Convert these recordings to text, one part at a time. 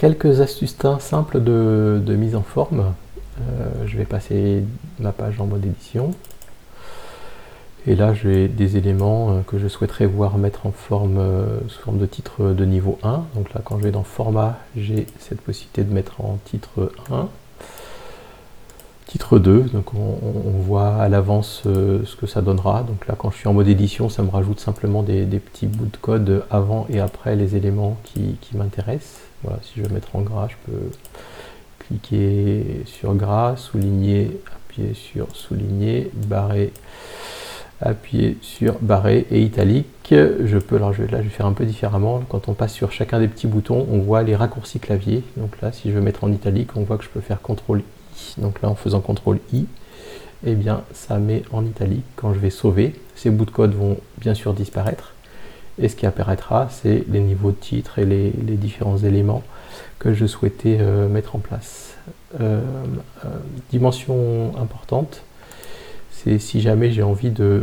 Quelques astuces simples de, mise en forme. Euh, je vais passer ma page en mode édition. Et là, j'ai des éléments euh, que je souhaiterais voir mettre en forme euh, sous forme de titre de niveau 1. Donc là, quand je vais dans Format, j'ai cette possibilité de mettre en titre 1. Titre 2, donc on, voit à l'avance euh, ce que ça donnera. Donc là, quand je suis en mode édition, ça me rajoute simplement des, petits bouts de code avant et après les éléments qui, m'intéressent. Voilà, si je veux mettre en gras, je peux cliquer sur gras, souligner, appuyer sur souligner, barrer appuyer sur barré et italique. Je peux, alors je, là je vais faire un peu différemment. Quand on passe sur chacun des petits boutons, on voit les raccourcis clavier. Donc là, si je veux mettre en italique, on voit que je peux faire CTRL. Donc là, en faisant CTRL I, eh bien, ça met en italique. Quand je vais sauver, ces bouts de code vont bien sûr disparaître. Et ce qui apparaîtra, c'est les niveaux de titre et les, différents éléments que je souhaitais euh, mettre en place. Euh, euh, dimension importante, c'est si jamais j'ai envie de,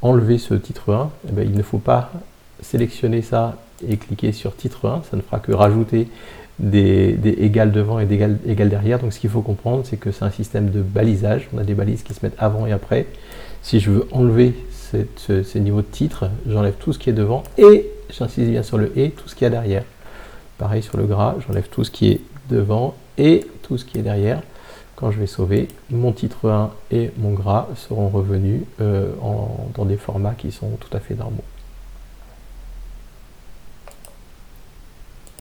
enlever ce titre 1, eh ben, il ne faut pas sélectionner ça et cliquer sur titre 1, ça ne fera que rajouter des, égales devant et des égales, derrière. Donc ce qu'il faut comprendre, c'est que c'est un système de balisage. On a des balises qui se mettent avant et après. Si je veux enlever ces niveaux de titre, j'enlève tout ce qui est devant et j'insiste bien sur le et, tout ce qui est derrière. Pareil sur le gras, j'enlève tout ce qui est devant et tout ce qui est derrière quand je vais sauver, mon titre 1 et mon gras seront revenus euh, dans des formats qui sont tout à fait normaux.